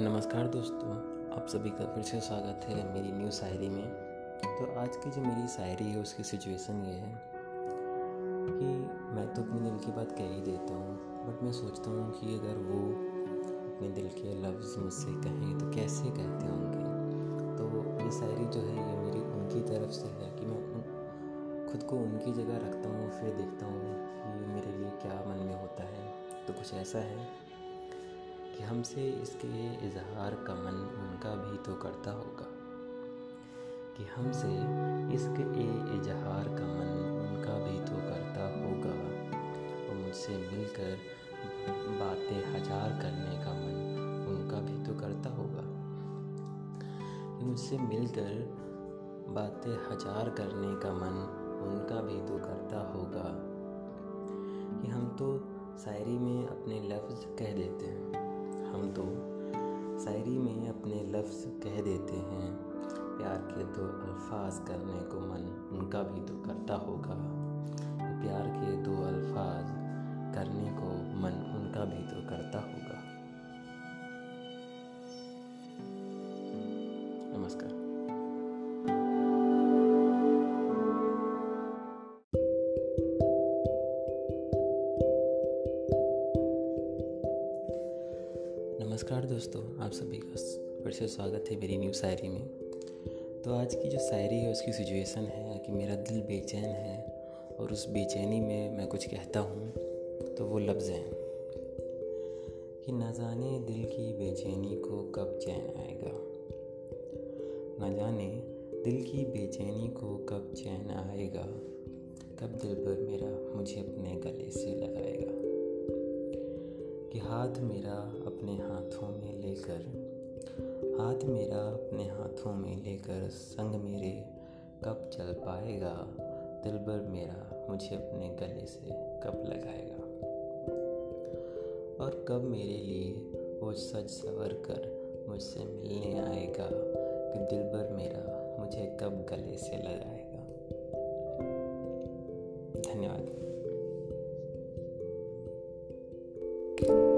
نمسکار دوستوں آپ سبھی کا پھر سے سواگت ہے میری نیو شاعری میں تو آج کی جو میری شاعری ہے اس کی سچویشن یہ ہے کہ میں تو اپنے دل کی بات کہہ ہی دیتا ہوں بٹ میں سوچتا ہوں کہ اگر وہ اپنے دل کے لفظ مجھ سے کہیں تو کیسے کہتے ہوں گے تو یہ شاعری جو ہے یہ میری ان کی طرف سے ہے کہ میں خود کو ان کی جگہ رکھتا ہوں پھر دیکھتا ہوں کہ میرے لیے کیا من میں ہوتا ہے تو کچھ ایسا ہے کہ ہم سے اس کے اظہار کا من ان کا بھی تو کرتا ہوگا۔ کہ ہم سے اس کے اظہار کا من ان کا بھی تو کرتا ہوگا اور مجھ سے مل کر باتیں ہزار کرنے کا من ان کا بھی تو کرتا ہوگا۔ مجھ سے مل کر باتیں ہزار کرنے کا من ان کا بھی تو کرتا ہوگا۔ کہ ہم تو شاعری میں اپنے لفظ کہہ دیتے ہیں۔ ہم تو شاعری میں اپنے لفظ کہہ دیتے ہیں۔ پیار کے دو الفاظ کرنے کو من ان کا بھی تو کرتا ہوگا۔ پیار کے دو الفاظ کرنے کو من ان کا بھی تو کرتا ہوگا۔ نمسکار۔ نمسکار دوستو آپ سبھی کا پھر سے سواگت ہے میری نیو شاعری میں تو آج کی جو شاعری ہے اس کی سچویشن ہے کہ میرا دل بے چین ہے اور اس بے چینی میں میں کچھ کہتا ہوں تو وہ لفظ ہیں کہ نہ جانے دل کی بے چینی کو کب چین آئے گا نہ جانے دل کی بے چینی کو کب چین آئے گا کب دل پر میرا مجھے اپنے گلے سے لگائے گا کہ ہاتھ میرا اپنے ہاتھوں میں لے کر، ہاتھ میرا اپنے ہاتھوں میں لے کر سنگ میرے کب چل پائے گا دلبر میرا مجھے اپنے گلے سے کب لگائے گا۔ اور کب میرے لیے وہ سج سور کر مجھ سے ملنے آئے گا کہ دلبر میرا مجھے کب گلے سے لگائے گا۔ دھنیہ واد week.